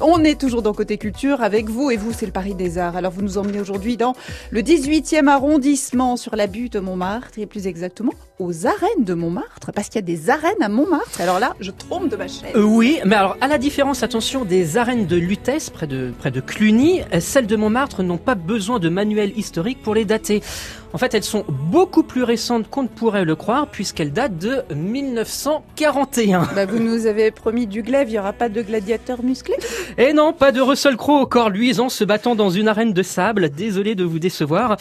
On est toujours dans Côté Culture avec vous et vous, c'est le Paris des Arts. Alors vous nous emmenez aujourd'hui dans le 18e arrondissement sur la butte Montmartre et plus exactement aux arènes de Montmartre parce qu'il y a des arènes à Montmartre. Alors là, je trompe de ma chaise. Euh, oui, mais alors à la différence, attention, des arènes de Lutèce près de, près de Cluny, euh, celles de Montmartre n'ont pas besoin de manuel historique pour les dater. En fait, elles sont beaucoup plus récentes qu'on ne pourrait le croire puisqu'elles datent de 1941. Bah, vous nous avez promis du glaive, il n'y aura pas de gladiateur musclé Et non, pas de Russell Crowe au corps luisant se battant dans une arène de sable. Désolé de vous décevoir.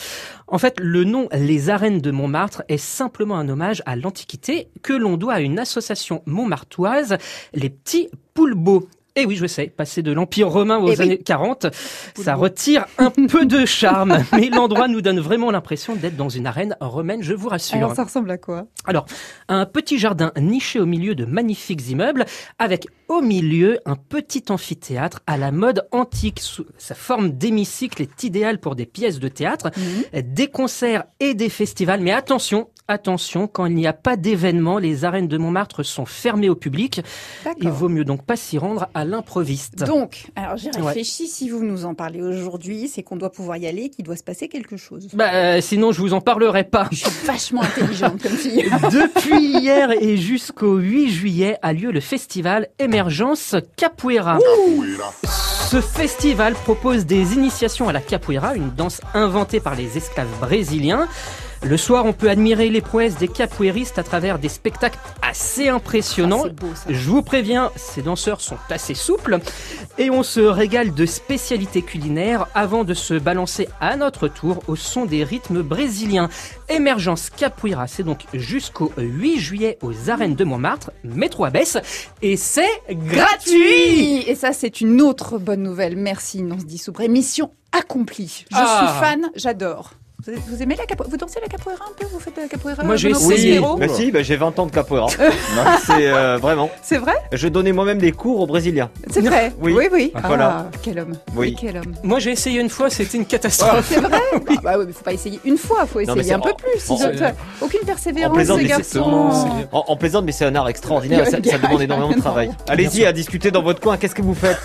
En fait, le nom Les Arènes de Montmartre est simplement un hommage à l'Antiquité que l'on doit à une association montmartoise, les petits Poulbeaux. Et oui, je sais, passer de l'Empire romain aux Eh oui. années 40, ça retire un peu de charme. Mais l'endroit nous donne vraiment l'impression d'être dans une arène romaine, je vous rassure. Alors ça ressemble à quoi? Alors, un petit jardin niché au milieu de magnifiques immeubles, avec au milieu un petit amphithéâtre à la mode antique. Sous sa forme d'hémicycle est idéale pour des pièces de théâtre, des concerts et des festivals. Mais attention, attention, quand il n'y a pas d'événement, les arènes de Montmartre sont fermées au public. Il vaut mieux donc pas s'y rendre à l'improviste. Donc, alors j'ai Ouais. réfléchi, si vous nous en parlez aujourd'hui, c'est qu'on doit pouvoir y aller, qu'il doit se passer quelque chose. Bah, euh, sinon, je vous en parlerai pas. Je suis vachement intelligente comme fille. Depuis hier et jusqu'au 8 juillet a lieu le festival Émergence Capoeira. Ce festival propose des initiations à la capoeira, une danse inventée par les esclaves brésiliens. Le soir, on peut admirer les prouesses des capoeiristes à travers des spectacles assez impressionnants. Ah, beau. Je vous préviens, ces danseurs sont assez souples et on se régale de spécialités culinaires avant de se balancer à notre tour au son des rythmes brésiliens. Émergence Capoeira, c'est donc jusqu'au 8 juillet aux arènes de Montmartre, métro à Besse, et c'est gratuit Et ça, c'est une autre bonne nouvelle. Merci, Nance Dissoubre. Mission accomplie. Je Ah. suis fan, j'adore. Vous, vous aimez la capoeira? Vous dansez la capoeira un peu? Vous faites de la capoeira? Moi, j'ai essayé. Bah si, bah, j'ai 20 ans de capoeira. C'est euh, vraiment. C'est vrai? Je donnais moi-même des cours aux Brésiliens. C'est vrai Oui. oui. oui. Voilà. Ah, quel homme. Oui. quel homme. Moi j'ai essayé une fois, c'était une catastrophe. C'est vrai? Ah bah oui, mais faut pas essayer une fois, faut essayer un peu plus. en- Ils ont- aucune persévérance, ces garçons. En, en plaisante, mais c'est un art extraordinaire. Ça, ça demande énormément de travail. Allez-y à discuter dans votre coin. Qu'est-ce que vous faites?